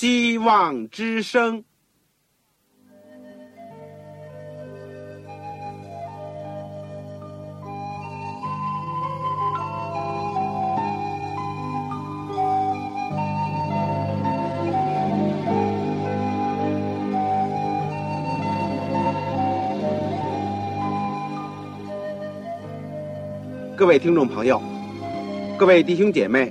希望之声。各位听众朋友，各位弟兄姐妹，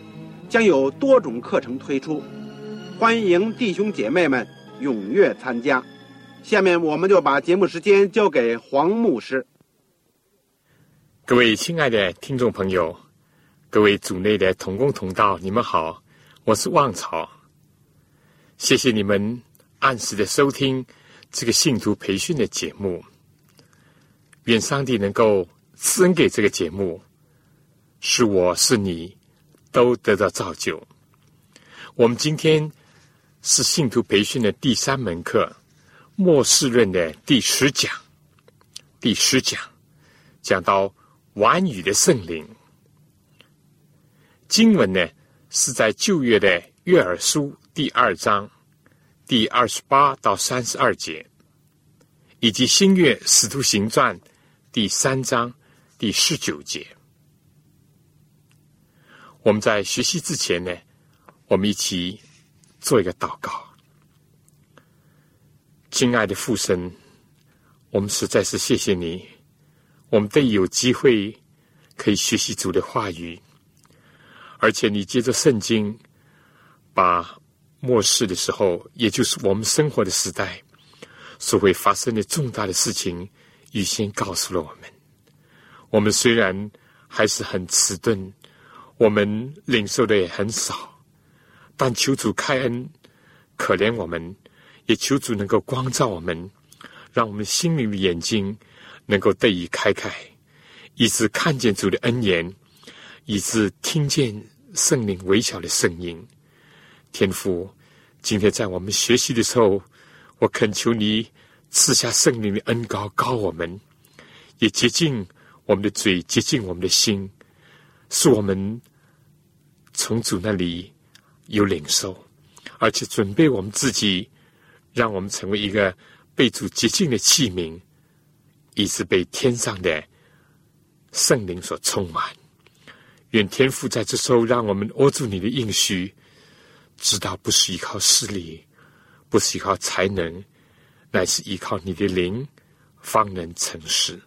将有多种课程推出，欢迎弟兄姐妹们踊跃参加。下面我们就把节目时间交给黄牧师。各位亲爱的听众朋友，各位组内的同工同道，你们好，我是旺草。谢谢你们按时的收听这个信徒培训的节目。愿上帝能够。赐恩给这个节目，是我是你都得到造就。我们今天是信徒培训的第三门课，末世论的第十讲。第十讲讲到完语的圣灵。经文呢是在旧约的约珥书第二章第二十八到三十二节，以及新约使徒行传第三章。第十九节，我们在学习之前呢，我们一起做一个祷告。亲爱的父神，我们实在是谢谢你，我们得有机会可以学习主的话语，而且你借着圣经，把末世的时候，也就是我们生活的时代所会发生的重大的事情，预先告诉了我们。我们虽然还是很迟钝，我们领受的也很少，但求主开恩，可怜我们，也求主能够光照我们，让我们心灵的眼睛能够得以开开，以致看见主的恩言，以致听见圣灵微小的声音。天父，今天在我们学习的时候，我恳求你赐下圣灵的恩高高我们，也接近。我们的嘴接近我们的心，是我们从主那里有领受，而且准备我们自己，让我们成为一个被主洁净的器皿，以致被天上的圣灵所充满。愿天父在这时候让我们握住你的应许，知道不是依靠势力，不是依靠才能，乃是依靠你的灵，方能成事。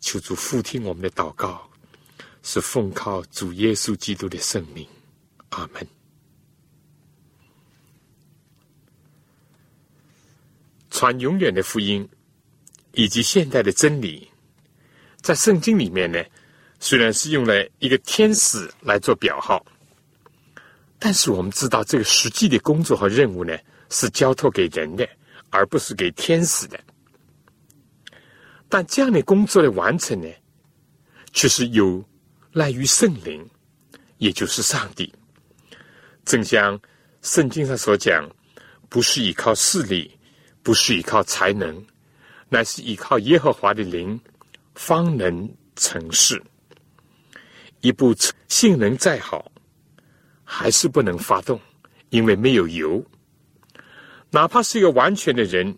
求主复听我们的祷告，是奉靠主耶稣基督的圣名，阿门。传永远的福音以及现代的真理，在圣经里面呢，虽然是用了一个天使来做表号，但是我们知道这个实际的工作和任务呢，是交托给人的，而不是给天使的。但这样的工作的完成呢，却是有赖于圣灵，也就是上帝。正像圣经上所讲，不是依靠势力，不是依靠才能，乃是依靠耶和华的灵，方能成事。一部性能再好，还是不能发动，因为没有油。哪怕是一个完全的人。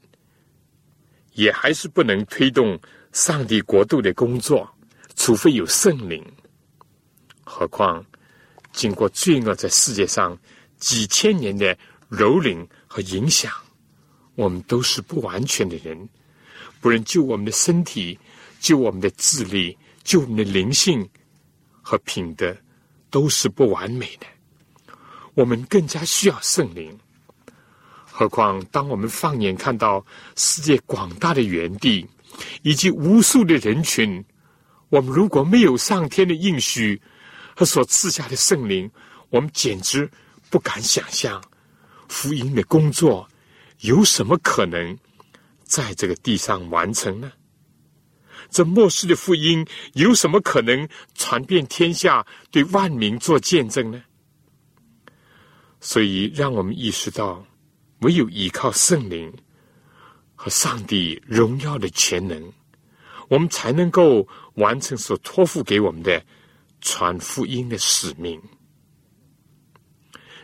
也还是不能推动上帝国度的工作，除非有圣灵。何况经过罪恶在世界上几千年的蹂躏和影响，我们都是不完全的人，不能救我们的身体，救我们的智力，救我们的灵性和品德，都是不完美的。我们更加需要圣灵。何况，当我们放眼看到世界广大的原地，以及无数的人群，我们如果没有上天的应许和所赐下的圣灵，我们简直不敢想象福音的工作，有什么可能在这个地上完成呢？这末世的福音有什么可能传遍天下，对万民做见证呢？所以，让我们意识到，唯有依靠圣灵和上帝荣耀的全能，我们才能够完成所托付给我们的传福音的使命。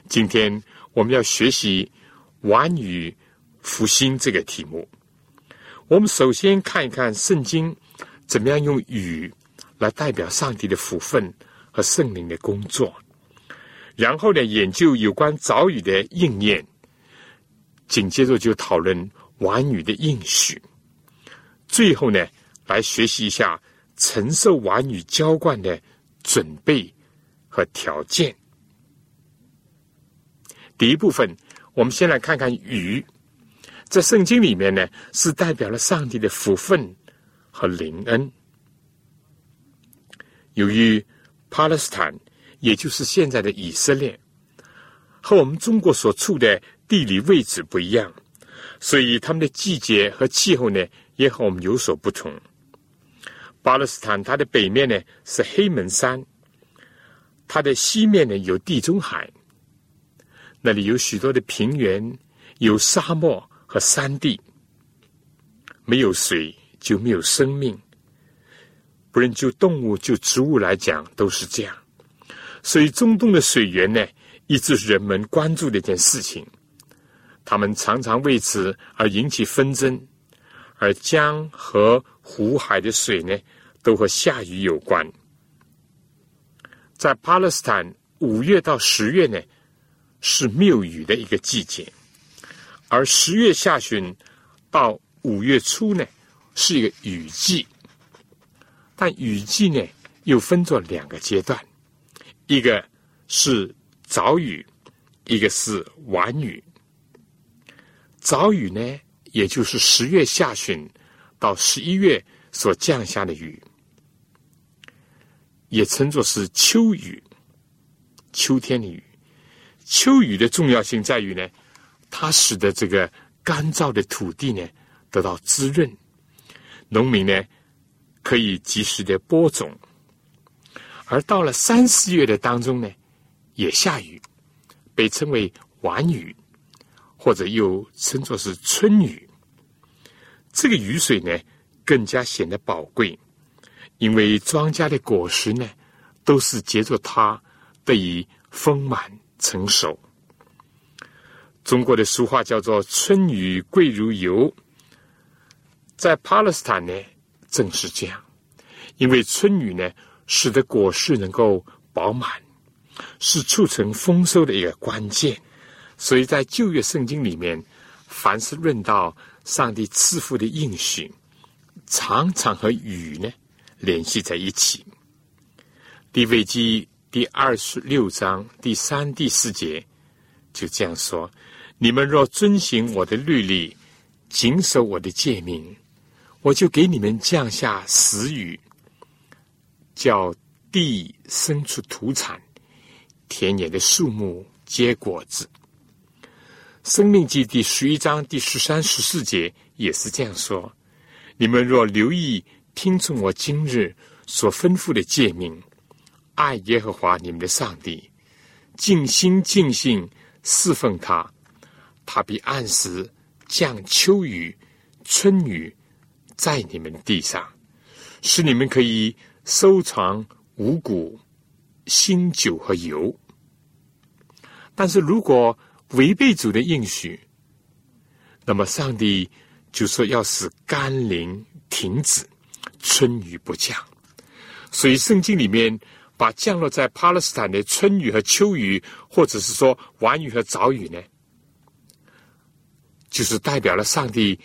今天我们要学习“晚雨福兴”这个题目。我们首先看一看圣经怎么样用雨来代表上帝的福分和圣灵的工作，然后呢，研究有关早雨的应验，紧接着就讨论晚雨的应许，最后呢，来学习一下承受晚雨浇灌的准备和条件。第一部分，我们先来看看雨，在圣经里面呢，是代表了上帝的福分和灵恩。由于巴勒斯坦，也就是现在的以色列，和我们中国所处的地理位置不一样，所以他们的季节和气候呢，也和我们有所不同。巴勒斯坦它的北面呢是黑门山，它的西面呢有地中海。那里有许多的平原，有沙漠和山地。没有水就没有生命，不论就动物就植物来讲都是这样。所以中东的水源呢，一直是人们关注的一件事情。他们常常为此而引起纷争，而江和湖海的水呢，都和下雨有关。在巴勒斯坦，五月到十月呢。是谬雨的一个季节，而十月下旬到五月初呢，是一个雨季。但雨季呢，又分作两个阶段，一个是早雨，一个是晚雨。早雨呢，也就是十月下旬到十一月所降下的雨，也称作是秋雨，秋天的雨。秋雨的重要性在于呢，它使得这个干燥的土地呢得到滋润，农民呢可以及时的播种。而到了三四月的当中呢，也下雨，被称为晚雨，或者又称作是春雨。这个雨水呢更加显得宝贵，因为庄稼的果实呢都是结着它得以丰满。成熟。中国的俗话叫做“春雨贵如油”，在巴勒斯坦呢，正是这样。因为春雨呢，使得果实能够饱满，是促成丰收的一个关键。所以在旧约圣经里面，凡是论到上帝赐福的应许，常常和雨呢联系在一起。地位记。第二十六章第三、第四节就这样说：“你们若遵行我的律例，谨守我的诫命，我就给你们降下死雨，叫地生出土产，田野的树木结果子。”生命记第十一章第十三、十四节也是这样说：“你们若留意听从我今日所吩咐的诫命。”爱耶和华你们的上帝，尽心尽性侍奉他，他必按时降秋雨、春雨在你们地上，使你们可以收藏五谷、新酒和油。但是如果违背主的应许，那么上帝就说要使甘霖停止，春雨不降。所以圣经里面。把降落在巴勒斯坦的春雨和秋雨，或者是说晚雨和早雨呢，就是代表了上帝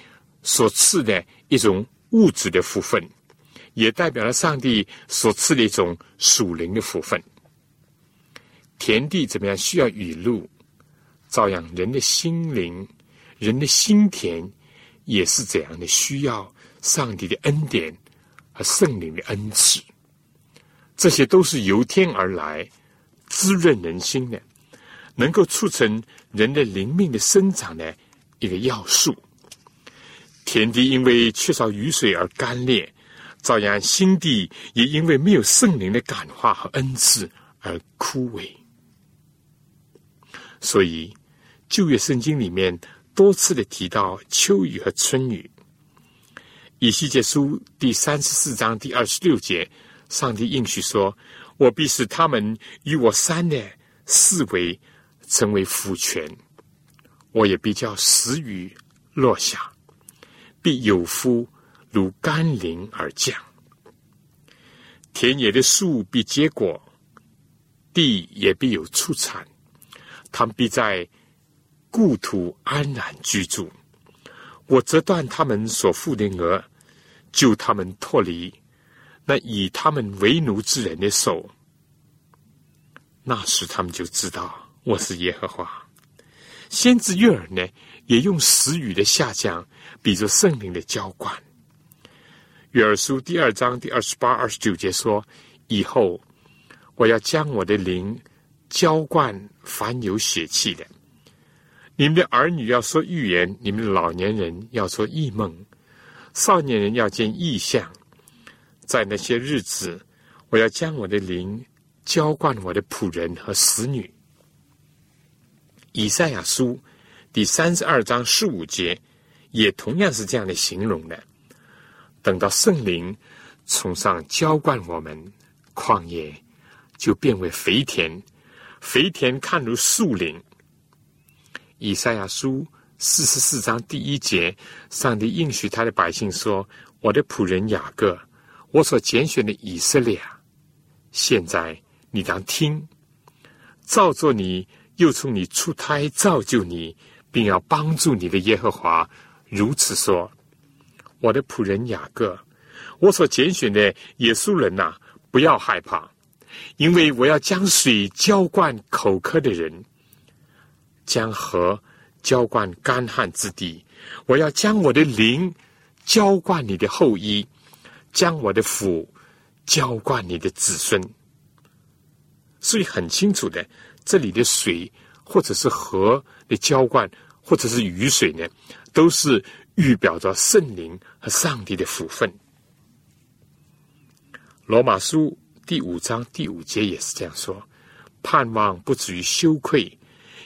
所赐的一种物质的福分，也代表了上帝所赐的一种属灵的福分。田地怎么样需要雨露，照样人的心灵、人的心田也是怎样的，需要上帝的恩典和圣灵的恩赐。这些都是由天而来，滋润人心的。能够促成人的灵命的生长的一个要素。田地因为缺少雨水而干裂，照样心地也因为没有圣灵的感化和恩赐而枯萎。所以旧约圣经里面多次的提到秋雨和春雨。以西结书第三十四章第二十六节，上帝应许说：“我必使他们与我三的四围成为福泉，我也必叫死雨落下。”必有夫如甘霖而降，田野的树必结果，地也必有出产。他们必在故土安然居住。我折断他们所负的额，救他们脱离那以他们为奴之人的手。那时他们就知道我是耶和华。先知约尔呢，也用时雨的下降。比作圣灵的浇灌，《约尔书》第二章第二十八、二十九节说：“以后我要将我的灵浇灌凡有血气的，你们的儿女要说预言，你们的老年人要说异梦，少年人要见异象。在那些日子，我要将我的灵浇灌我的仆人和使女。”《以赛亚书》第三十二章十五节。也同样是这样的形容的。等到圣灵从上浇灌我们，旷野就变为肥田，肥田看如树林。以赛亚书四十四章第一节，上帝应许他的百姓说：“我的仆人雅各，我所拣选的以色列，现在你当听，造作你，又从你出胎造就你，并要帮助你的耶和华。”如此说，我的仆人雅各，我所拣选的耶稣人呐，不要害怕，因为我要将水浇灌口渴的人，将河浇灌干旱之地。我要将我的灵浇灌你的后裔，将我的福浇灌你的子孙。所以很清楚的，这里的水或者是河的浇灌，或者是雨水呢？都是预表着圣灵和上帝的福分。罗马书第五章第五节也是这样说：盼望不至于羞愧，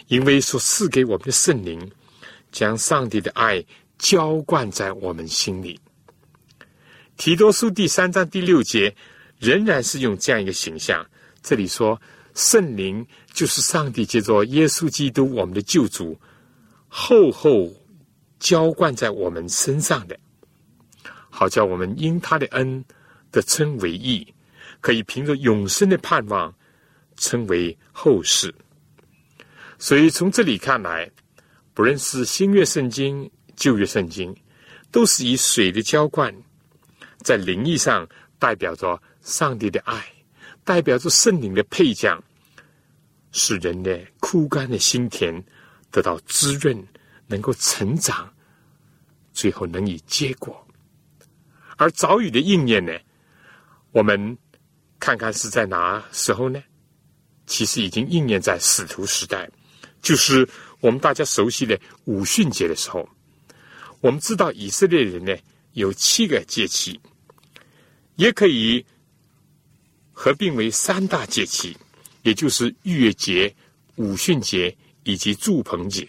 因为所赐给我们的圣灵，将上帝的爱浇灌在我们心里。提多书第三章第六节仍然是用这样一个形象，这里说圣灵就是上帝借着耶稣基督我们的救主，厚厚。浇灌在我们身上的，好叫我们因他的恩的称为义，可以凭着永生的盼望称为后世。所以从这里看来，不论是新约圣经、旧约圣经，都是以水的浇灌，在灵意上代表着上帝的爱，代表着圣灵的配将，使人的枯干的心田得到滋润。能够成长，最后能以结果。而早语的应验呢？我们看看是在哪时候呢？其实已经应验在使徒时代，就是我们大家熟悉的五旬节的时候。我们知道以色列人呢有七个节期，也可以合并为三大节期，也就是逾越节、五旬节以及祝棚节。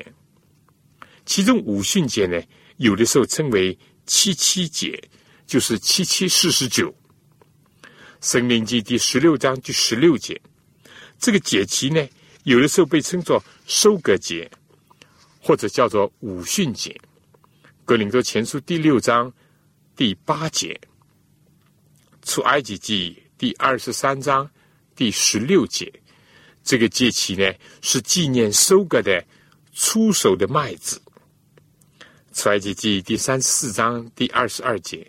其中五旬节呢，有的时候称为七七节，就是七七四十九。生命记第十六章第十六节，这个节期呢，有的时候被称作收割节，或者叫做五旬节。格林多前书第六章第八节，出埃及记第二十三章第十六节，这个节期呢，是纪念收割的出手的麦子。出埃及记第三十四章第二十二节，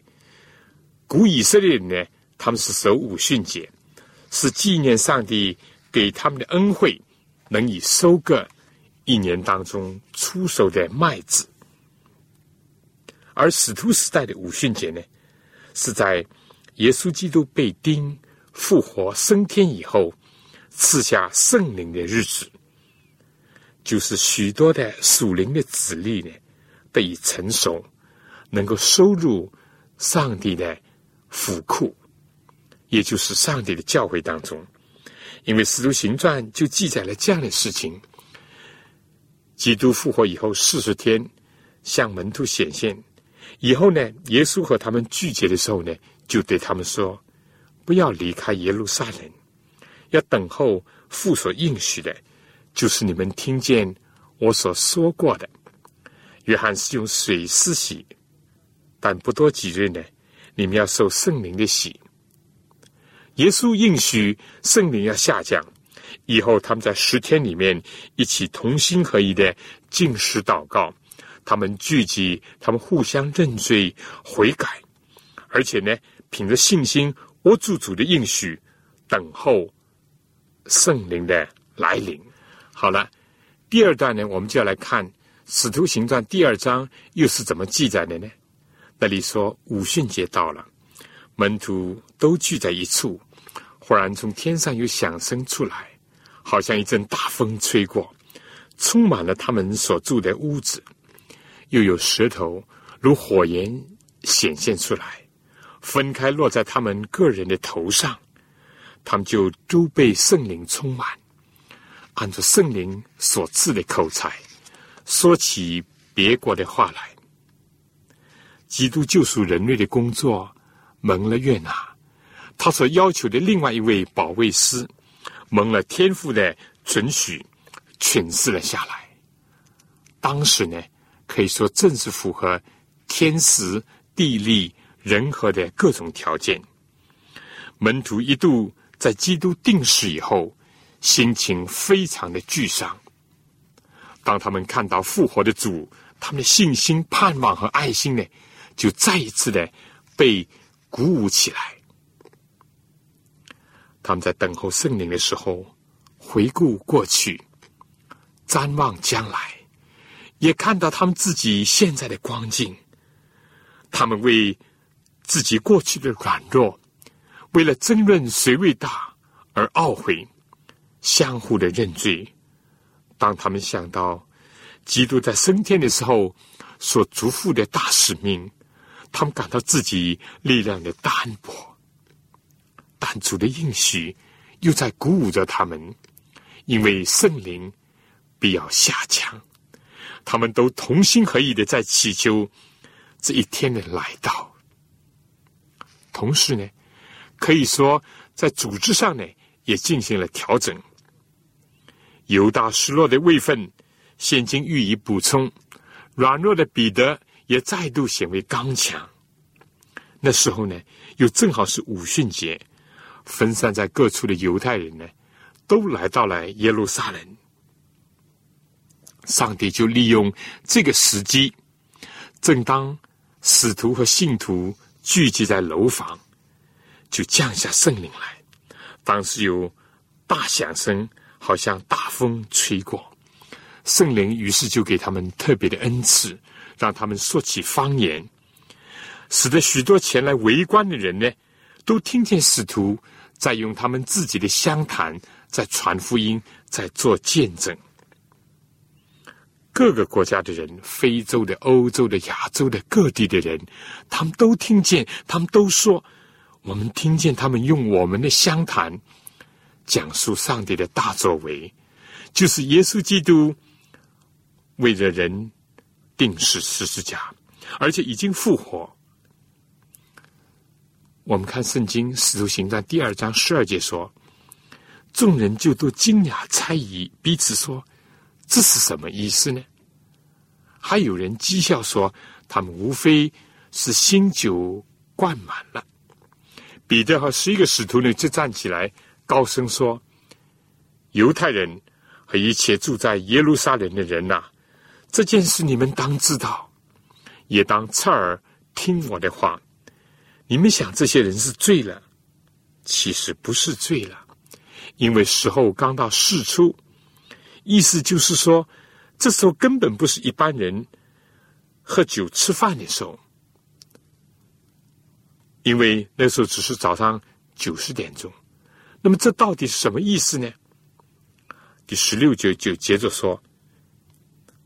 古以色列人呢，他们是守五旬节，是纪念上帝给他们的恩惠，能以收割一年当中出手的麦子。而使徒时代的五旬节呢，是在耶稣基督被钉、复活、升天以后，赐下圣灵的日子。就是许多的属灵的子力呢，得以成熟，能够收入上帝的府库，也就是上帝的教会当中。因为《使徒行传》就记载了这样的事情：基督复活以后四十天向门徒显现，以后呢，耶稣和他们聚集的时候呢，就对他们说：“不要离开耶路撒冷，要等候父所应许的。”就是你们听见我所说过的，约翰是用水施洗，但不多几日呢，你们要受圣灵的洗。耶稣应许圣灵要下降，以后他们在十天里面一起同心合一的进食祷告，他们聚集，他们互相认罪悔改，而且呢，凭着信心，我主主的应许，等候圣灵的来临。好了，第二段呢，我们就要来看《使徒行传》第二章又是怎么记载的呢？那里说五旬节到了，门徒都聚在一处，忽然从天上有响声出来，好像一阵大风吹过，充满了他们所住的屋子，又有石头如火焰显现出来，分开落在他们个人的头上，他们就都被圣灵充满。按照圣灵所赐的口才，说起别国的话来。基督救赎人类的工作蒙了悦纳，他所要求的另外一位保卫师蒙了天父的准许，诠释了下来。当时呢，可以说正是符合天时、地利、人和的各种条件。门徒一度在基督定死以后。心情非常的沮丧。当他们看到复活的主，他们的信心、盼望和爱心呢，就再一次的被鼓舞起来。他们在等候圣灵的时候，回顾过去，瞻望将来，也看到他们自己现在的光景。他们为自己过去的软弱，为了争论谁为大而懊悔。相互的认罪。当他们想到基督在升天的时候所嘱咐的大使命，他们感到自己力量的单薄。但主的应许又在鼓舞着他们，因为圣灵必要下降。他们都同心合意的在祈求这一天的来到。同时呢，可以说在组织上呢也进行了调整。犹大失落的位分，现今予以补充；软弱的彼得也再度显为刚强。那时候呢，又正好是五旬节，分散在各处的犹太人呢，都来到了耶路撒冷。上帝就利用这个时机，正当使徒和信徒聚集在楼房，就降下圣灵来。当时有大响声。好像大风吹过，圣灵于是就给他们特别的恩赐，让他们说起方言，使得许多前来围观的人呢，都听见使徒在用他们自己的相谈，在传福音，在做见证。各个国家的人，非洲的、欧洲的、亚洲的各地的人，他们都听见，他们都说，我们听见他们用我们的相谈。讲述上帝的大作为，就是耶稣基督为了人定死十字架，而且已经复活。我们看圣经使徒行传第二章十二节说：“众人就都惊讶猜疑，彼此说：这是什么意思呢？”还有人讥笑说：“他们无非是新酒灌满了。”彼得和十一个使徒呢，就站起来。高声说：“犹太人和一切住在耶路撒冷的人呐，这件事你们当知道，也当侧耳听我的话。你们想这些人是醉了，其实不是醉了，因为时候刚到事出。意思就是说，这时候根本不是一般人喝酒吃饭的时候，因为那时候只是早上九十点钟。”那么这到底是什么意思呢？第十六节就接着说：“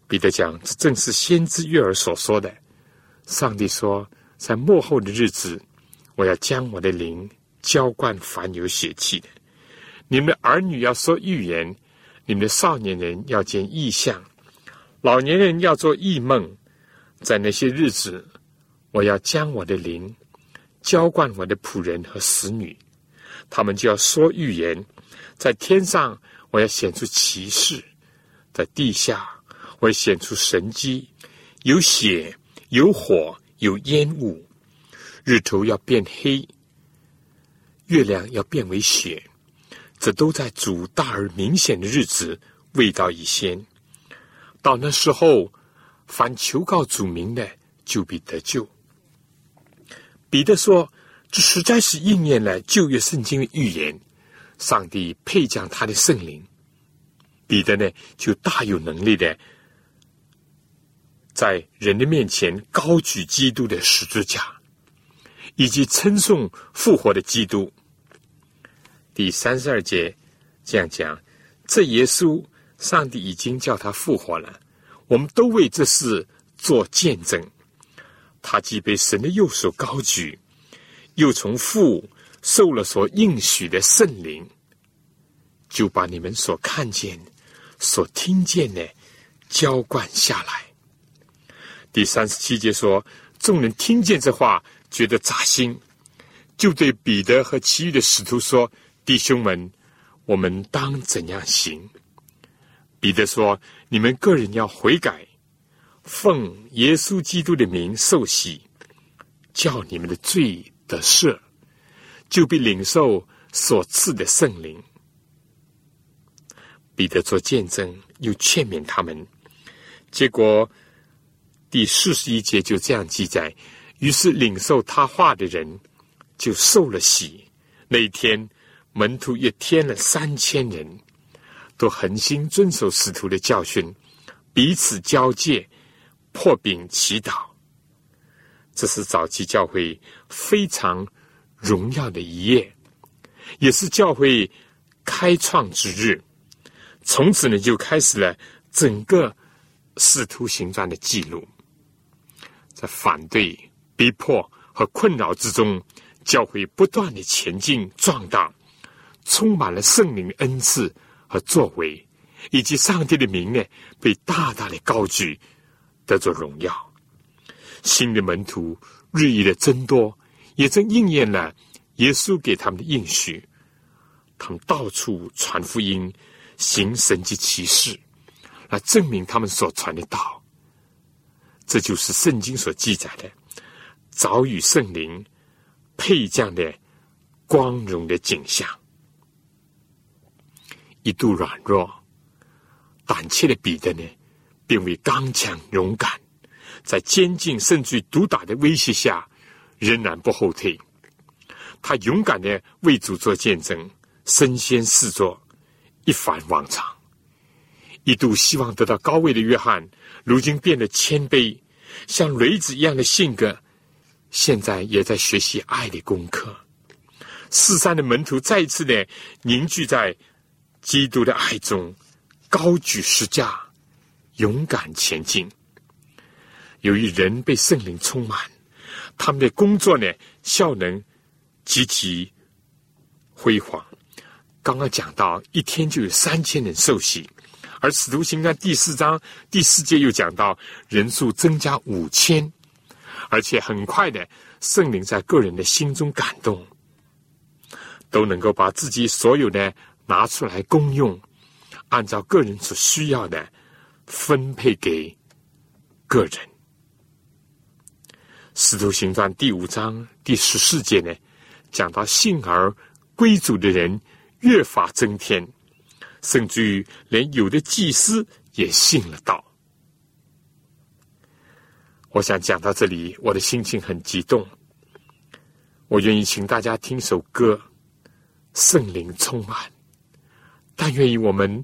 彼得讲，这正是先知约尔所说的。上帝说，在幕后的日子，我要将我的灵浇灌凡有血气的。你们的儿女要说预言，你们的少年人要见异象，老年人要做异梦。在那些日子，我要将我的灵浇灌我的仆人和使女，他们就要说预言。在天上，我要显出奇事；在地下，我要显出神迹。有血，有火，有烟雾。日头要变黑，月亮要变为血。这都在主大而明显的日子未到以先。到那时候。凡求告主名的，就必得救。彼得说：“这实在是应验了旧约圣经的预言。上帝配将他的圣灵。”彼得呢，就大有能力的，在人的面前高举基督的十字架，以及称颂复活的基督。第三十二节这样讲：这耶稣，上帝已经叫他复活了。我们都为这事做见证。他既被神的右手高举，又从父受了所应许的圣灵，就把你们所看见、所听见的浇灌下来。第三十七节说：众人听见这话，觉得扎心，就对彼得和其余的使徒说：“弟兄们，我们当怎样行？”彼得说：“你们个人要悔改，奉耶稣基督的名受洗，叫你们的罪得赦，就必领受所赐的圣灵。”彼得做见证，又劝勉他们。结果第四十一节就这样记载：于是领受他话的人就受了洗。那一天，门徒也添了三千人。都恒心遵守使徒的教训，彼此交界，破饼祈祷。这是早期教会非常荣耀的一页，也是教会开创之日。从此呢，就开始了整个使徒行传的记录。在反对、逼迫和困扰之中，教会不断的前进壮大，充满了圣灵恩赐。和作为，以及上帝的名呢，被大大的高举，得着荣耀。新的门徒日益的增多，也正应验了耶稣给他们的应许。他们到处传福音，行神迹奇事，来证明他们所传的道。这就是圣经所记载的早与圣灵配降的光荣的景象。一度软弱、胆怯的彼得呢，变为刚强勇敢，在监禁甚至毒打的威胁下，仍然不后退。他勇敢的为主做见证，身先士卒，一反往常。一度希望得到高位的约翰，如今变得谦卑，像雷子一样的性格，现在也在学习爱的功课。四山的门徒再一次的凝聚在。基督的爱中，高举十架，勇敢前进。由于人被圣灵充满，他们的工作呢效能极其辉煌。刚刚讲到，一天就有三千人受洗，而使徒行传第四章第四节又讲到人数增加五千，而且很快的，圣灵在个人的心中感动，都能够把自己所有的。拿出来公用，按照个人所需要的分配给个人。使徒行传第五章第十四节呢，讲到信而归主的人越发增添，甚至于连有的祭司也信了道。我想讲到这里，我的心情很激动。我愿意请大家听首歌，《圣灵充满》。但愿意我们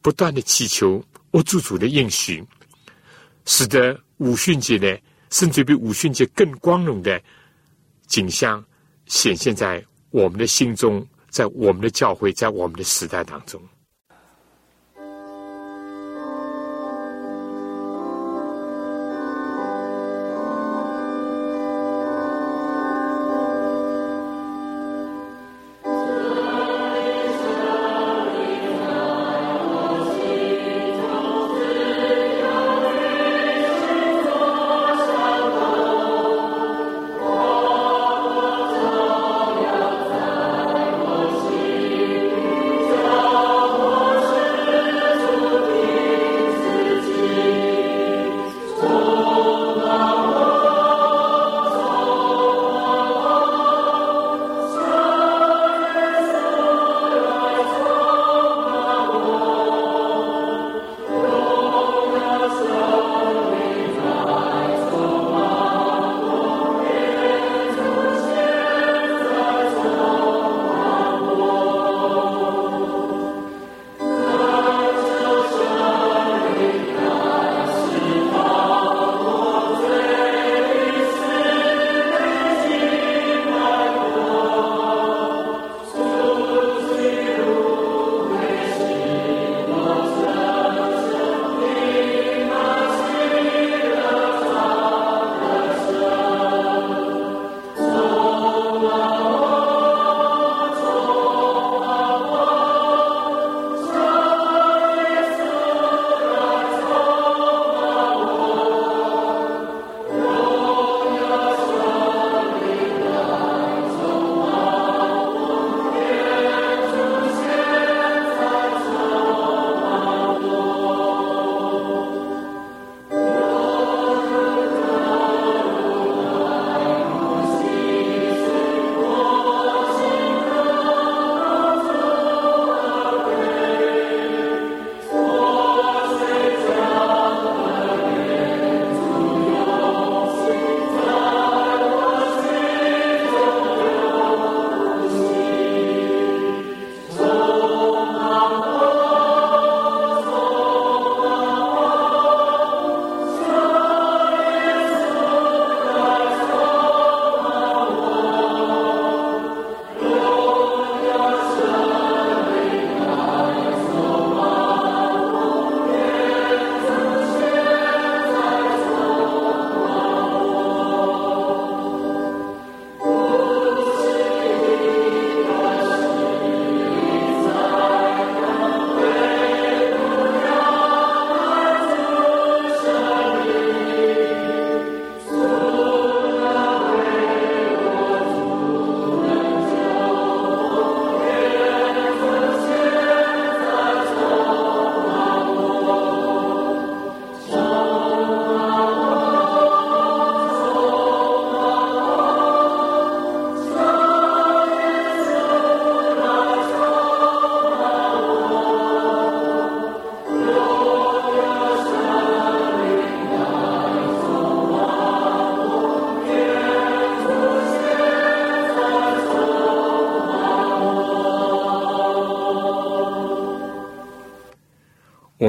不断的祈求我主主的应许，使得五旬节呢，甚至比五旬节更光荣的景象显现在我们的心中，在我们的教会，在我们的时代当中。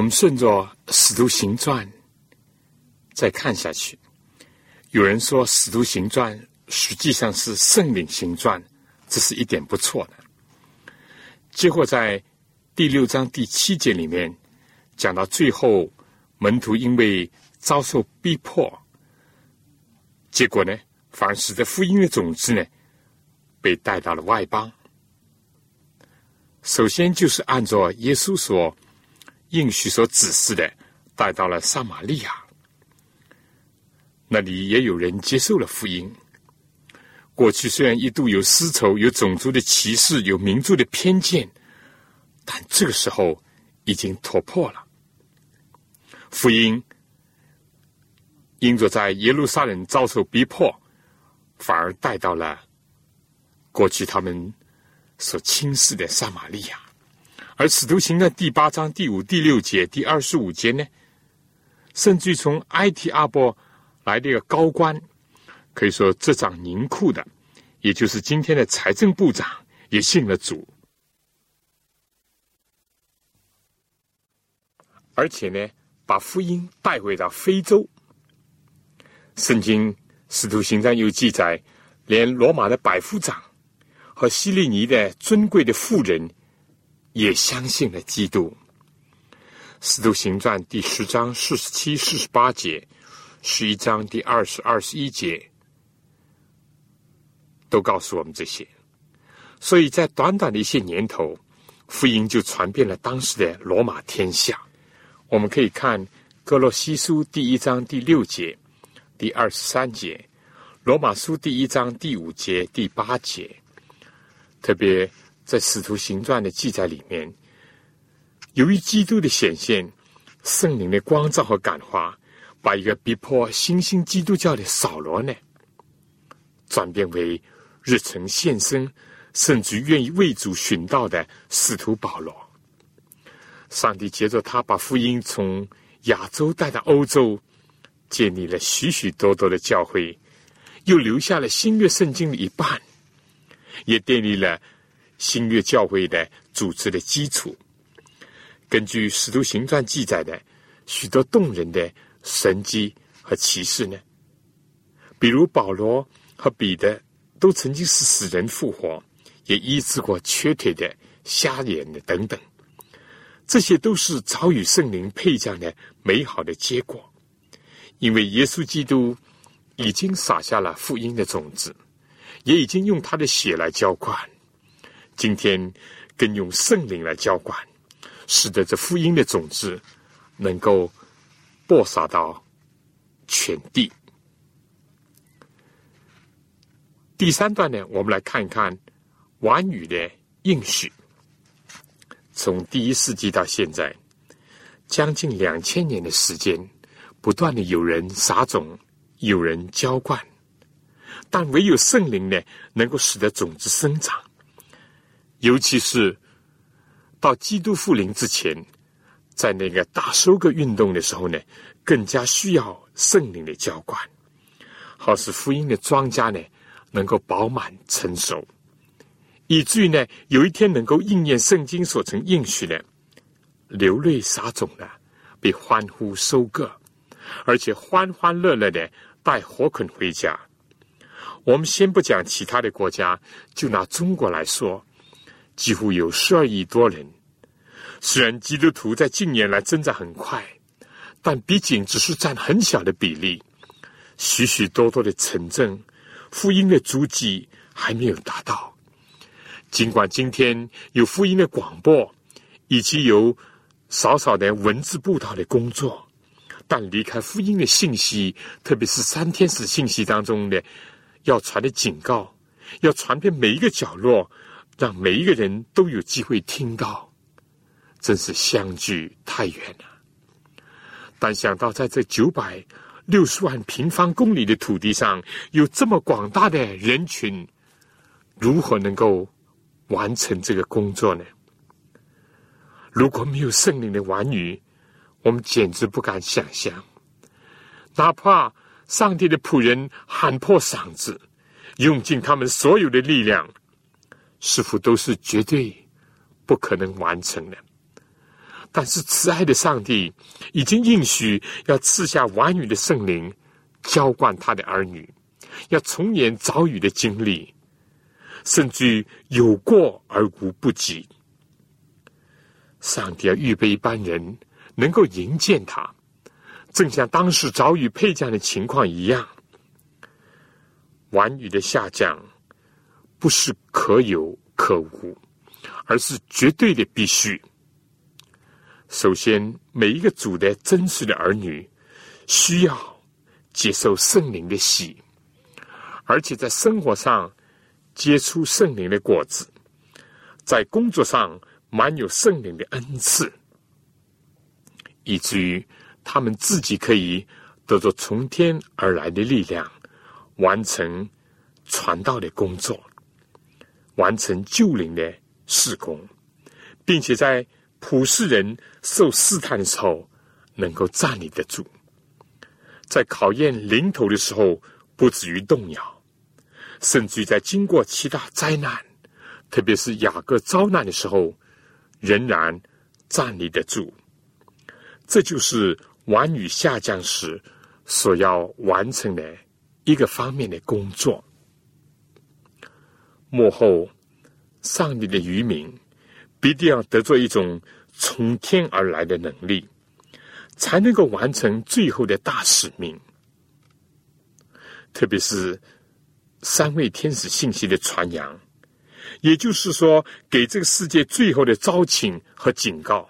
顺着《使徒行传》再看下去，有人说《使徒行传》实际上是圣灵行传，这是一点不错的。结果在第六章第七节里面讲到最后，门徒因为遭受逼迫，结果呢，反而使得福音的种子呢被带到了外邦。首先就是按照耶稣所应许所指示的，带到了撒玛利亚，那里也有人接受了福音。过去虽然一度有丝绸、有种族的歧视、有民族的偏见，但这个时候已经突破了。福音因着在耶路撒冷遭受逼迫，反而带到了过去他们所轻视的撒玛利亚。而使徒行的第八章第五、第六节、第二十五节呢，甚至于从埃提阿波来的个高官。可以说，这张宁库的，也就是今天的财政部长，也信了主，而且呢，把福音带回到非洲。圣经《使徒行传》有记载，连罗马的百夫长和希利尼的尊贵的妇人也相信了基督。《使徒行传》第十章四十七、四十八节，十一章第二十二、十一节。都告诉我们这些，所以在短短的一些年头，福音就传遍了当时的罗马天下。我们可以看《哥罗西书》第一章第六节、第二十三节，《罗马书》第一章第五节、第八节。特别在《使徒行传》的记载里面，由于基督的显现、圣灵的光照和感化，把一个逼迫新兴基督教的扫罗呢，转变为。日程献身，甚至愿意为主寻道的使徒保罗，上帝接着他把福音从亚洲带到欧洲，建立了许许多多的教会，又留下了新约圣经的一半，也建立了新约教会的组织的基础。根据使徒行传记载的许多动人的神迹和启示呢，比如保罗和彼得。都曾经是死人复活，也医治过瘸腿的、瞎眼的等等，这些都是早与圣灵配降的美好的结果。因为耶稣基督已经撒下了福音的种子，也已经用他的血来浇灌，今天更用圣灵来浇灌，使得这福音的种子能够播撒到全地。第三段呢，我们来看一看晚语的应许。从第一世纪到现在，将近两千年的时间，不断的有人撒种，有人浇灌，但唯有圣灵呢，能够使得种子生长。尤其是到基督复临之前，在那个大收割运动的时候呢，更加需要圣灵的浇灌，好使福音的庄稼呢。能够饱满成熟，以至于呢，有一天能够应验圣经所曾应许的，流泪撒种的，被欢呼收割，而且欢欢乐乐的带火捆回家。我们先不讲其他的国家，就拿中国来说，几乎有十二亿多人。虽然基督徒在近年来增长很快，但毕竟只是占很小的比例。许许多多的城镇。福音的足迹还没有达到，尽管今天有福音的广播，以及有少少的文字布道的工作，但离开福音的信息，特别是三天使信息当中的要传的警告，要传遍每一个角落，让每一个人都有机会听到，真是相距太远了。但想到在这九百。六十万平方公里的土地上有这么广大的人群，如何能够完成这个工作呢？如果没有圣灵的玩语，我们简直不敢想象。哪怕上帝的仆人喊破嗓子，用尽他们所有的力量，似乎都是绝对不可能完成的。但是慈爱的上帝已经应许要赐下完雨的圣灵，浇灌他的儿女，要重演早雨的经历，甚至有过而无不及。上帝要预备一般人能够迎接他，正像当时早雨配将的情况一样。晚雨的下降不是可有可无，而是绝对的必须。首先，每一个主的真实的儿女需要接受圣灵的洗，而且在生活上结出圣灵的果子，在工作上满有圣灵的恩赐，以至于他们自己可以得到从天而来的力量。完成传道的工作，完成救灵的事工，并且在普世人受试探的时候能够站立得住，在考验临头的时候不至于动摇，甚至于在经过其他灾难，特别是雅各遭难的时候，仍然站立得住。这就是晚雨下降时所要完成的。一个方面的工作，幕后上帝的渔民必定要得做一种从天而来的能力，才能够完成最后的大使命。特别是三位天使信息的传扬，也就是说，给这个世界最后的招请和警告。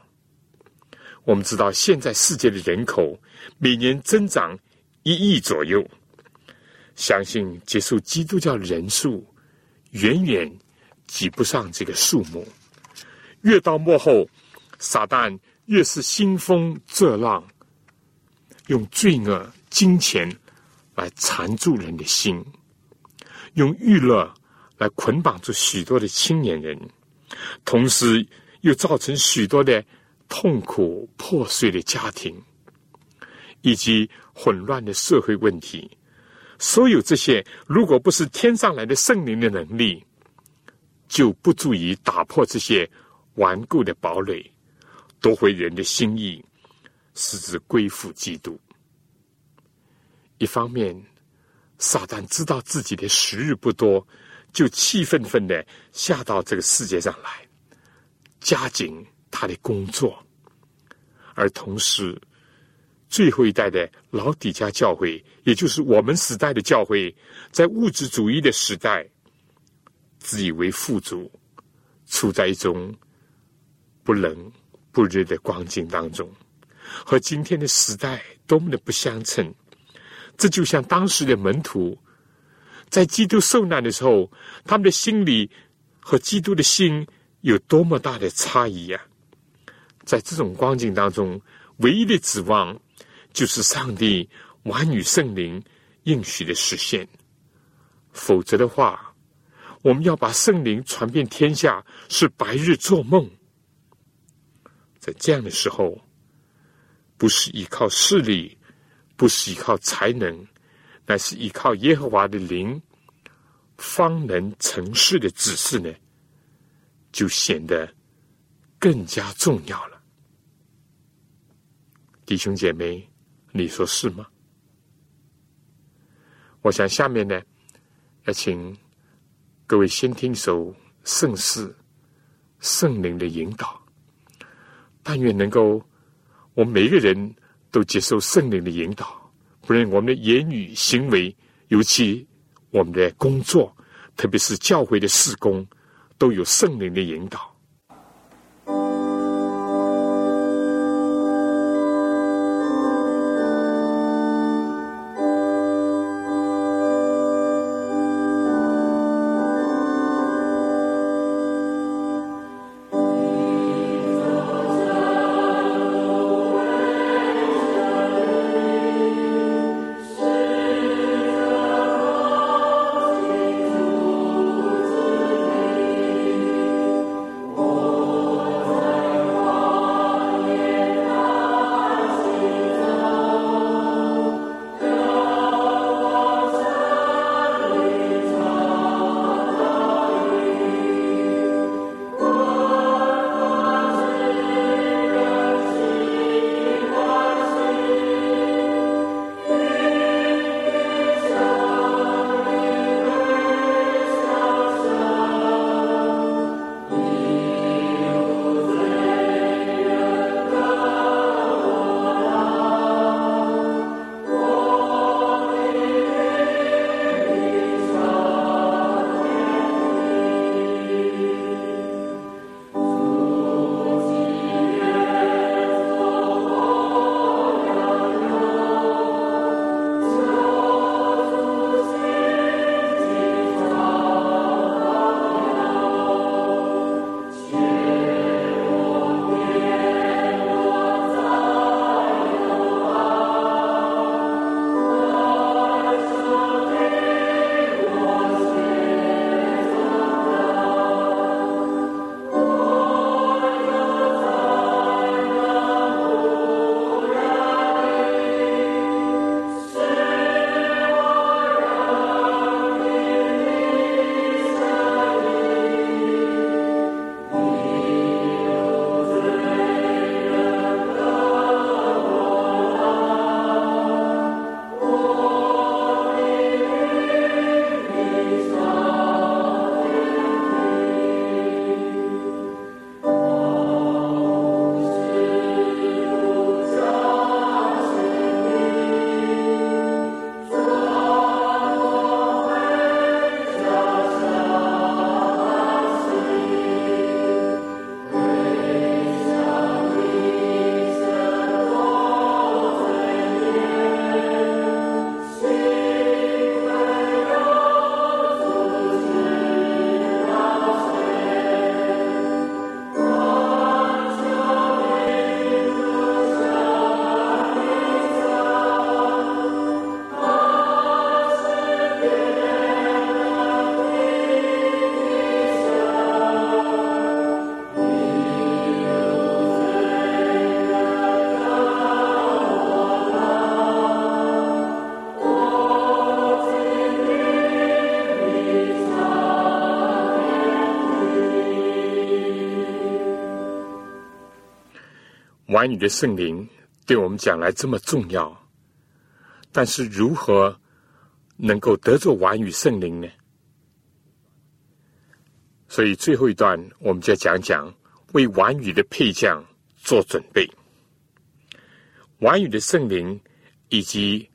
我们知道，现在世界的人口每年增长一亿左右。相信接受基督教人数远远挤不上这个数目。越到末后，撒旦越是兴风作浪，用罪恶、金钱来缠住人的心，用娱乐来捆绑住许多的青年人，同时又造成许多的痛苦、破碎的家庭，以及混乱的社会问题。所有这些，如果不是天上来的圣灵的能力，就不足以打破这些顽固的堡垒，夺回人的心意，使之归附基督。一方面，撒旦知道自己的时日不多，就气愤愤的下到这个世界上来，加紧他的工作，而同时。最后一代的老底家教会，也就是我们时代的教会，在物质主义的时代，自以为富足，处在一种不冷不热的光景当中，和今天的时代多么的不相称。这就像当时的门徒，在基督受难的时候，他们的心里和基督的心有多么大的差异呀！在这种光景当中，唯一的指望。就是上帝完与圣灵应许的实现，否则的话，我们要把圣灵传遍天下是白日做梦。在这样的时候，不是依靠势力，不是依靠才能，乃是依靠耶和华的灵，方能成事的指示呢，就显得更加重要了，弟兄姐妹。你说是吗？我想下面呢，要请各位先听首圣诗，圣灵的引导。但愿能够，我们每一个人都接受圣灵的引导，不论我们的言语行为，尤其我们的工作，特别是教会的事工，都有圣灵的引导。完语的圣灵对我们讲来这么重要，但是如何能够得着完语圣灵呢？所以最后一段，我们就讲讲为完语的配将做准备。完语的圣灵以及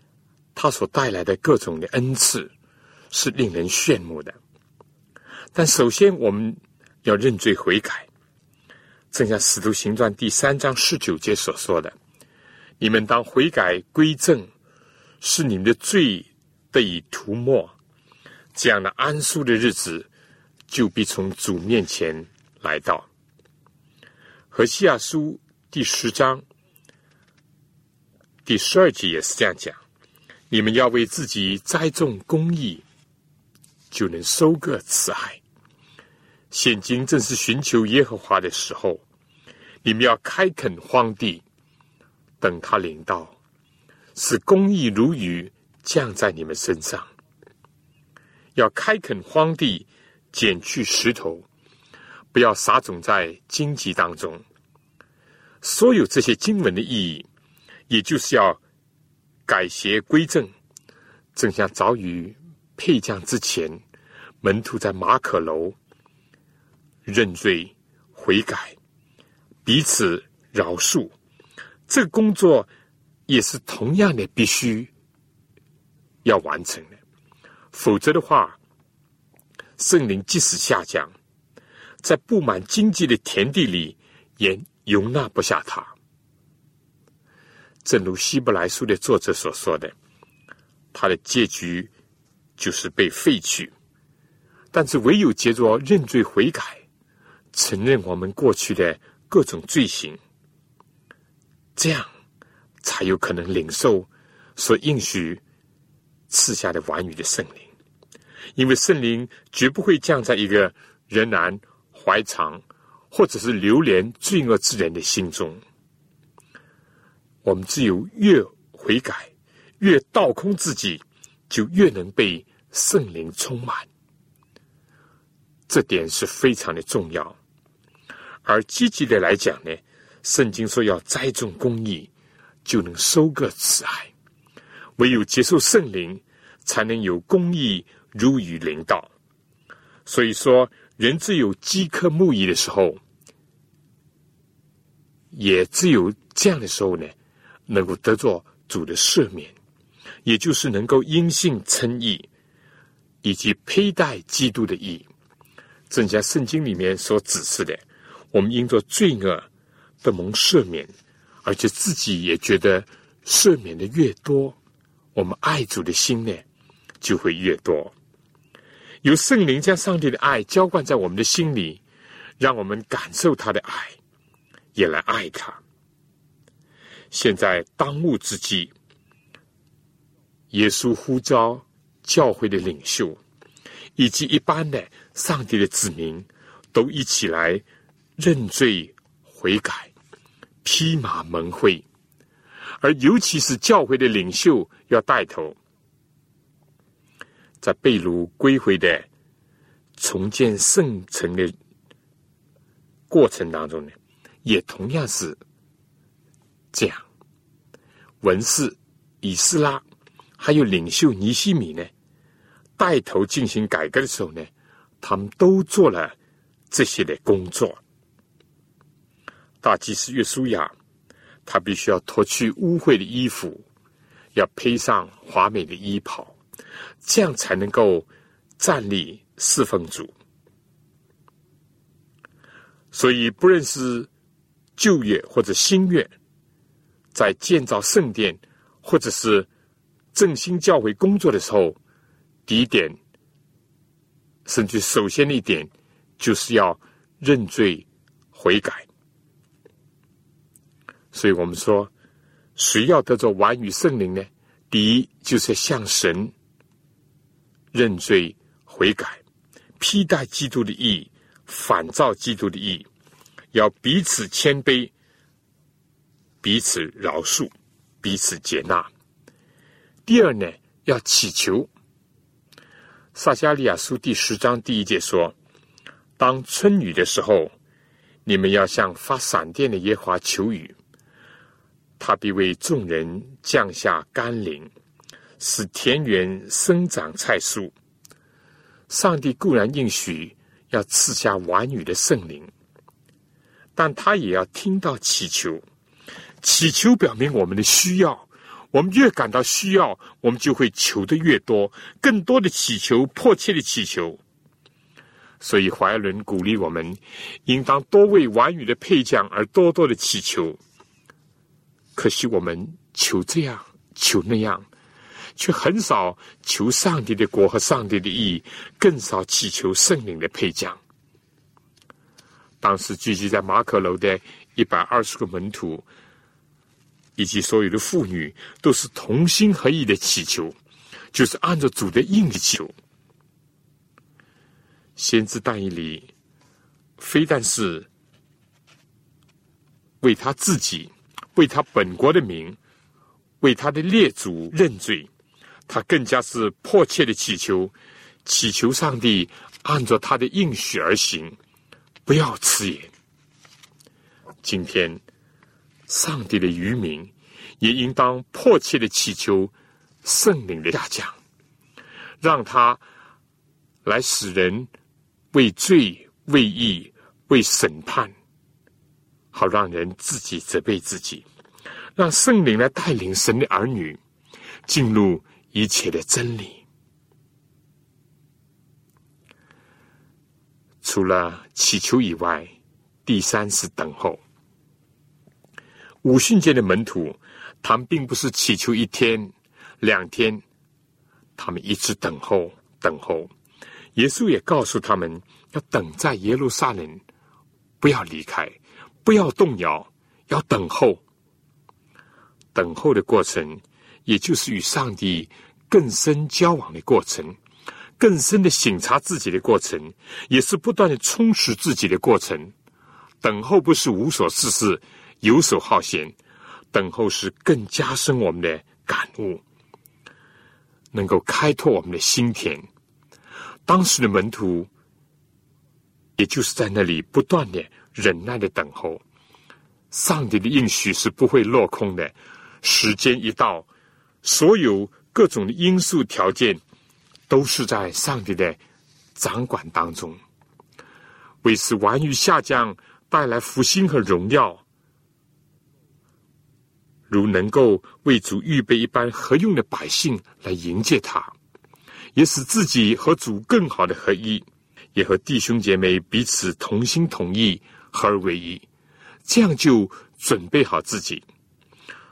他所带来的各种的恩赐，是令人羡慕的。但首先，我们要认罪悔改。正像《使徒行传》第三章十九节所说的：“你们当悔改归正，使你们的罪得以涂抹，这样的安舒的日子。”就必从主面前来到。和西亚书第十章第十二节也是这样讲：你们要为自己栽种公义，就能收割慈爱。现今正是寻求耶和华的时候，你们要开垦荒地，等他临到，使公义如雨降在你们身上。要开垦荒地。剪去石头，不要撒种在荆棘当中。所有这些经文的意义，也就是要改邪归正。正像早于配将之前，门徒在马可楼认罪悔改，彼此饶恕。这个工作也是同样的，必须要完成的，否则的话。圣灵即使下降，在布满荆棘的田地里，也容纳不下他。正如希伯来书的作者所说的，他的结局就是被废去。但是唯有接着认罪悔改，承认我们过去的各种罪行，这样才有可能领受所应许赐下的完语的圣灵。因为圣灵绝不会降在一个仍然怀藏或者是流连罪恶之人的心中。我们只有越悔改，越倒空自己，就越能被圣灵充满。这点是非常的重要。而积极的来讲呢，圣经说要栽种公义，就能收割慈爱。唯有接受圣灵，才能有公义。如雨淋到，所以说，人只有饥渴慕义的时候，也只有这样的时候呢，能够得着主的赦免，也就是能够因信称义，以及佩戴基督的义。正像圣经里面所指示的，我们因着罪恶的蒙赦免，而且自己也觉得赦免的越多，我们爱主的心呢就会越多。由圣灵将上帝的爱浇灌在我们的心里，让我们感受他的爱，也来爱他。现在当务之急，耶稣呼召教会的领袖以及一般的上帝的子民，都一起来认罪悔改，披麻蒙灰，而尤其是教会的领袖要带头。在被掳归回的重建圣城的过程当中呢，也同样是这样。文士以斯拉还有领袖尼西米呢，带头进行改革的时候呢，他们都做了这些的工作。大祭司约书亚，他必须要脱去污秽的衣服，要披上华美的衣袍。这样才能够站立侍奉主。所以，不论是旧约或者新约，在建造圣殿或者是振兴教会工作的时候，第一点，甚至首先的一点，就是要认罪悔改。所以我们说，谁要得着完与圣灵呢？第一，就是向神。认罪悔改，披戴基督的义，反照基督的义，要彼此谦卑，彼此饶恕，彼此接纳。第二呢，要祈求。撒加利亚书第十章第一节说：“当春雨的时候，你们要向发闪电的耶华求雨，他必为众人降下甘霖，使田园生长菜蔬。上帝固然应许要赐下晚雨的圣灵，但他也要听到祈求。祈求表明我们的需要，我们越感到需要，我们就会求的越多，更多的祈求，迫切的祈求。所以怀伦鼓励我们，应当多为晚雨的配将而多多的祈求。可惜我们求这样，求那样。却很少求上帝的国和上帝的义，更少祈求圣灵的配将。当时聚集在马可楼的一百二十个门徒，以及所有的妇女，都是同心合意的祈求，就是按照主的应的求。先知但以理，非但是为他自己，为他本国的名，为他的列祖认罪。他更加是迫切的祈求，祈求上帝按照他的应许而行，不要迟延。今天，上帝的愚民也应当迫切的祈求圣灵的下降，让他来使人为罪、为义、为审判，好让人自己责备自己，让圣灵来带领神的儿女进入。一切的真理，除了祈求以外，第三是等候。五训界的门徒，他们并不是祈求一天、两天，他们一直等候、等候。耶稣也告诉他们，要等在耶路撒冷，不要离开，不要动摇，要等候。等候的过程。也就是与上帝更深交往的过程，更深的省察自己的过程，也是不断的充实自己的过程。等候不是无所事事、游手好闲，等候是更加深我们的感悟，能够开拓我们的心田。当时的门徒，也就是在那里不断的忍耐的等候，上帝的应许是不会落空的。时间一到。所有各种的因素条件，都是在上帝的掌管当中，为使完于下降带来福星和荣耀，如能够为主预备一般合用的百姓来迎接他，也使自己和主更好的合一，也和弟兄姐妹彼此同心同意合而为一，这样就准备好自己。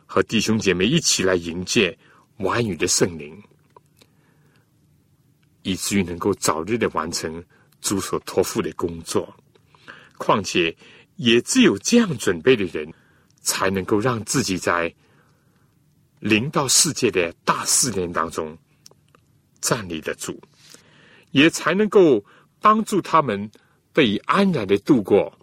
和弟兄姐妹一起来迎接晚雨的圣灵，以至于能够早日的完成主所托付的工作。况且，也只有这样准备的人，才能够让自己在临到世界的大试炼当中站立得住，也才能够帮助他们得以安然的度过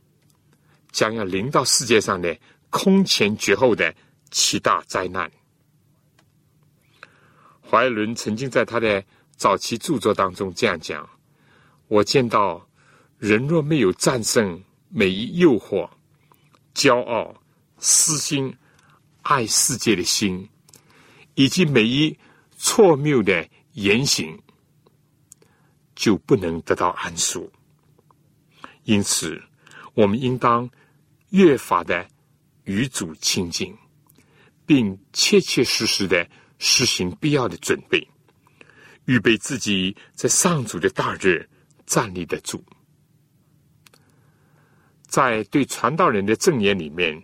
将要临到世界上的空前绝后的。七大灾难。怀伦曾经在他的早期著作当中这样讲：“我见到人若没有战胜每一诱惑、骄傲、私心、爱世界的心，以及每一错谬的言行，就不能得到安舒。因此，我们应当越发的与主亲近。”并切切实实的实行必要的准备，预备自己在上主的大日站立得住。在对传道人的正言里面，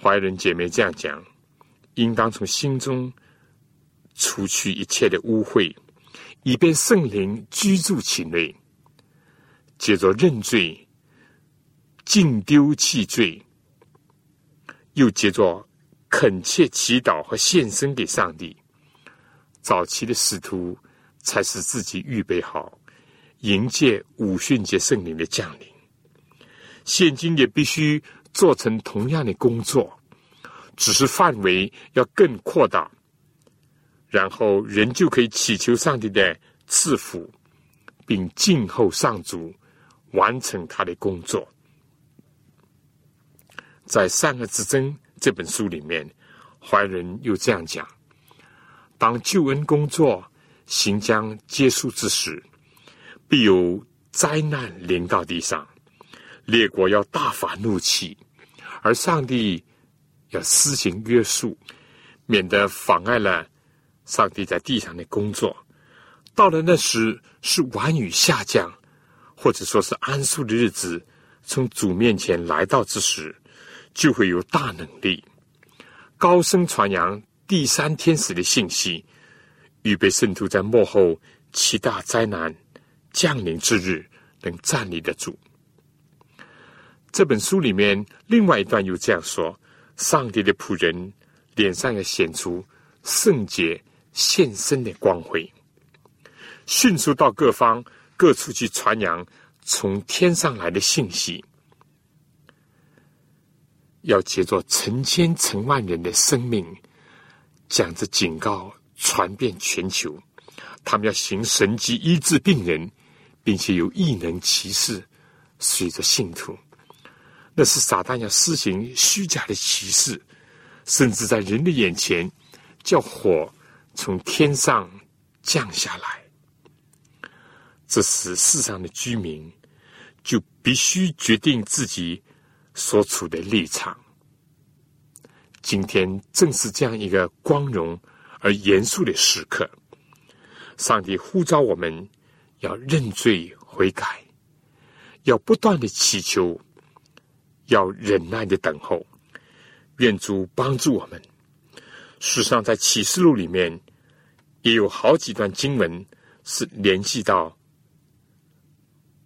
怀仁姐妹这样讲：应当从心中除去一切的污秽，以便圣灵居住其内。接着认罪，尽丢弃罪，又接着。恳切祈祷和献身给上帝，早期的使徒才使自己预备好迎接五旬节圣灵的降临。现今也必须做成同样的工作，只是范围要更扩大，然后人就可以祈求上帝的赐福，并静候上主完成他的工作。在善恶之争。这本书里面，怀仁又这样讲：当救恩工作行将结束之时，必有灾难临到地上，列国要大发怒气，而上帝要施行约束，免得妨碍了上帝在地上的工作。到了那时，是晚雨下降，或者说是安舒的日子，从主面前来到之时。就会有大能力，高声传扬第三天使的信息，预备圣徒在幕后七大灾难降临之日能站立得住。这本书里面另外一段又这样说：上帝的仆人脸上要显出圣洁献身的光辉，迅速到各方各处去传扬从天上来的信息。要借着成千成万人的生命，讲着警告，传遍全球。他们要行神迹医治病人，并且有异能骑士随着信徒。那是撒旦要施行虚假的骑士，甚至在人的眼前叫火从天上降下来。这时世上的居民就必须决定自己。所处的立场，今天正是这样一个光荣而严肃的时刻。上帝呼召我们要认罪悔改，要不断的祈求，要忍耐的等候。愿主帮助我们。事实上，在启示录里面也有好几段经文是联系到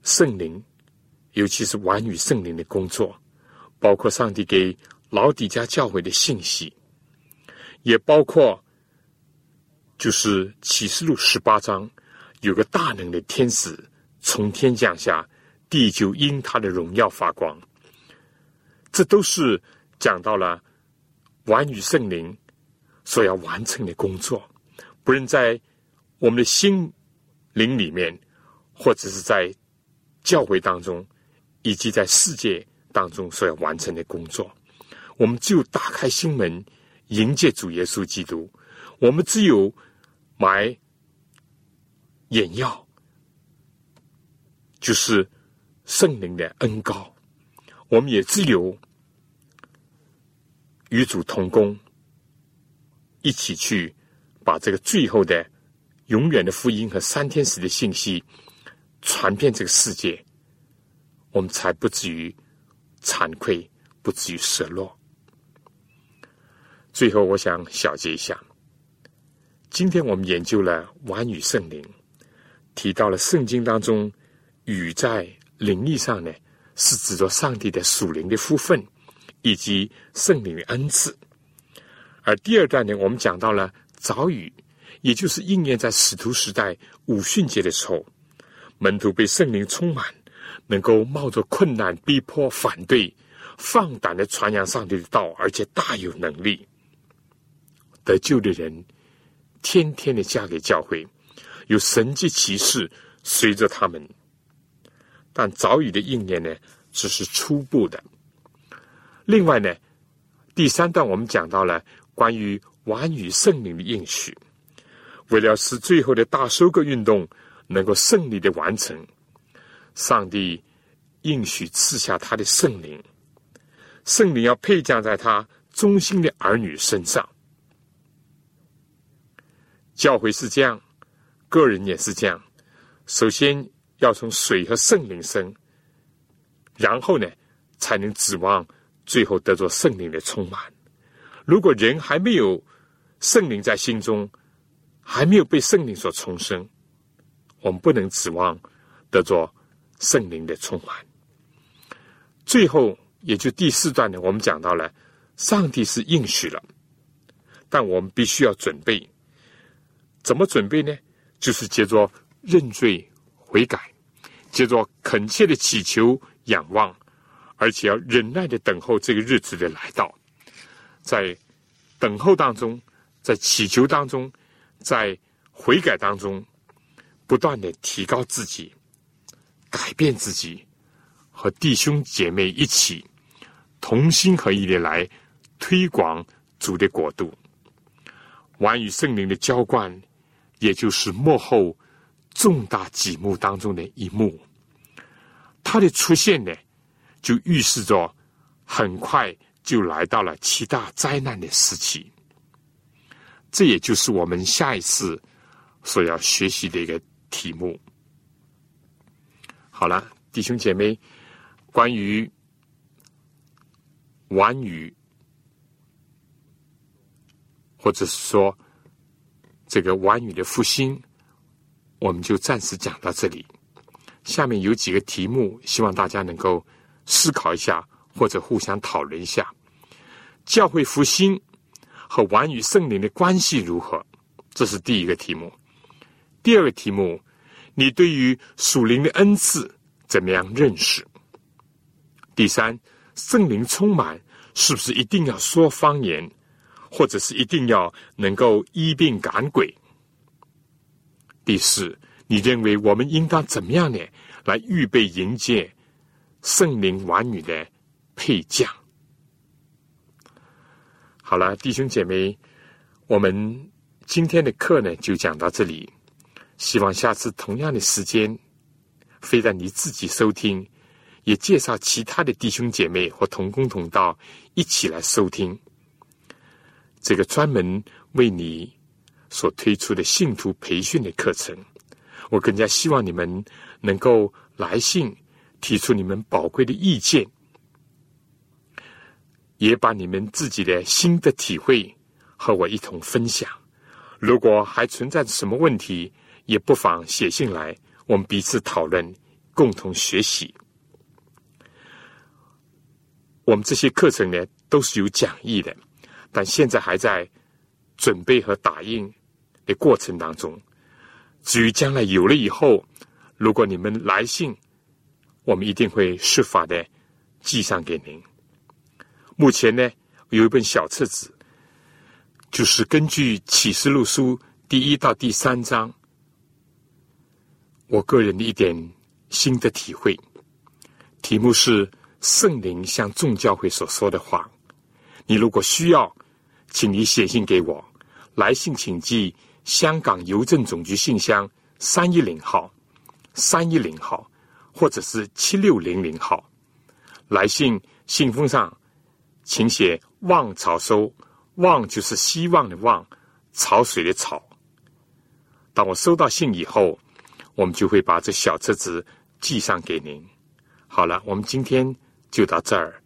圣灵，尤其是晚与圣灵的工作。包括上帝给老底家教会的信息，也包括就是启示录十八章有个大能的天使从天降下，地就因他的荣耀发光。这都是讲到了完与圣灵所要完成的工作，不论在我们的心灵里面，或者是在教会当中，以及在世界。当中所要完成的工作，我们只有打开心门迎接主耶稣基督。我们只有买眼药，就是圣灵的恩膏。我们也只有与主同工，一起去把这个最后的永远的福音和三天使的信息传遍这个世界，我们才不至于。惭愧，不至于失落。最后，我想小结一下：今天我们研究了晚雨圣灵，提到了圣经当中雨在灵意上呢，是指着上帝的属灵的福分以及圣灵的恩赐。而第二段呢，我们讲到了早雨，也就是应验在使徒时代五旬节的时候，门徒被圣灵充满。能够冒着困难、逼迫、反对，放胆的传扬上帝的道，而且大有能力得救的人，天天的嫁给教会，有神迹奇事随着他们。但早已的应验呢，只是初步的。另外呢，第三段我们讲到了关于晚雨圣灵的应许，为了使最后的大收割运动能够胜利的完成。上帝应许赐下他的圣灵，圣灵要配降在他忠心的儿女身上。教会是这样，个人也是这样。首先要从水和圣灵生，然后呢，才能指望最后得着圣灵的充满。如果人还没有圣灵在心中，还没有被圣灵所重生，我们不能指望得着。圣灵的充满，最后也就第四段呢，我们讲到了上帝是应许了，但我们必须要准备。怎么准备呢？就是接着认罪悔改，接着恳切的祈求仰望，而且要忍耐的等候这个日子的来到。在等候当中，在祈求当中，在悔改当中，不断的提高自己。改变自己，和弟兄姐妹一起同心合意的来推广主的国度。完与圣灵的浇灌，也就是幕后重大几幕当中的一幕。它的出现呢，就预示着很快就来到了七大灾难的时期。这也就是我们下一次所要学习的一个题目。好了，弟兄姐妹，关于晚雨。或者是说，这个晚语的复兴，我们就暂时讲到这里。下面有几个题目，希望大家能够思考一下，或者互相讨论一下：教会复兴和晚语圣灵的关系如何？这是第一个题目。第二个题目，你对于属灵的恩赐怎么样认识？第三，圣灵充满是不是一定要说方言？或者是一定要能够医病赶鬼。第四，你认为我们应当怎么样呢？来预备迎接圣灵晚女的配将。好了，弟兄姐妹，我们今天的课呢就讲到这里。希望下次同样的时间，非但你自己收听，也介绍其他的弟兄姐妹或同工同道一起来收听。这个专门为你所推出的信徒培训的课程，我更加希望你们能够来信提出你们宝贵的意见，也把你们自己的新的体会和我一同分享。如果还存在什么问题，也不妨写信来，我们彼此讨论，共同学习。我们这些课程呢，都是有讲义的。但现在还在准备和打印的过程当中。至于将来有了以后，如果你们来信，我们一定会设法的寄上给您。目前呢，有一本小册子，就是根据启示录书第一到第三章，我个人的一点新的体会，题目是圣灵向众教会所说的话。你如果需要。请你写信给我，来信请寄香港邮政总局信箱三一零号、三一零号，或者是七六零零号。来信信封上，请写“望草收”，“望”就是希望的“望”，潮水的“潮”。当我收到信以后，我们就会把这小册子寄上给您。好了，我们今天就到这儿，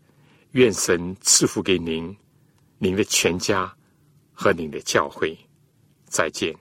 愿神赐福给您。您的全家和您的教会，再见。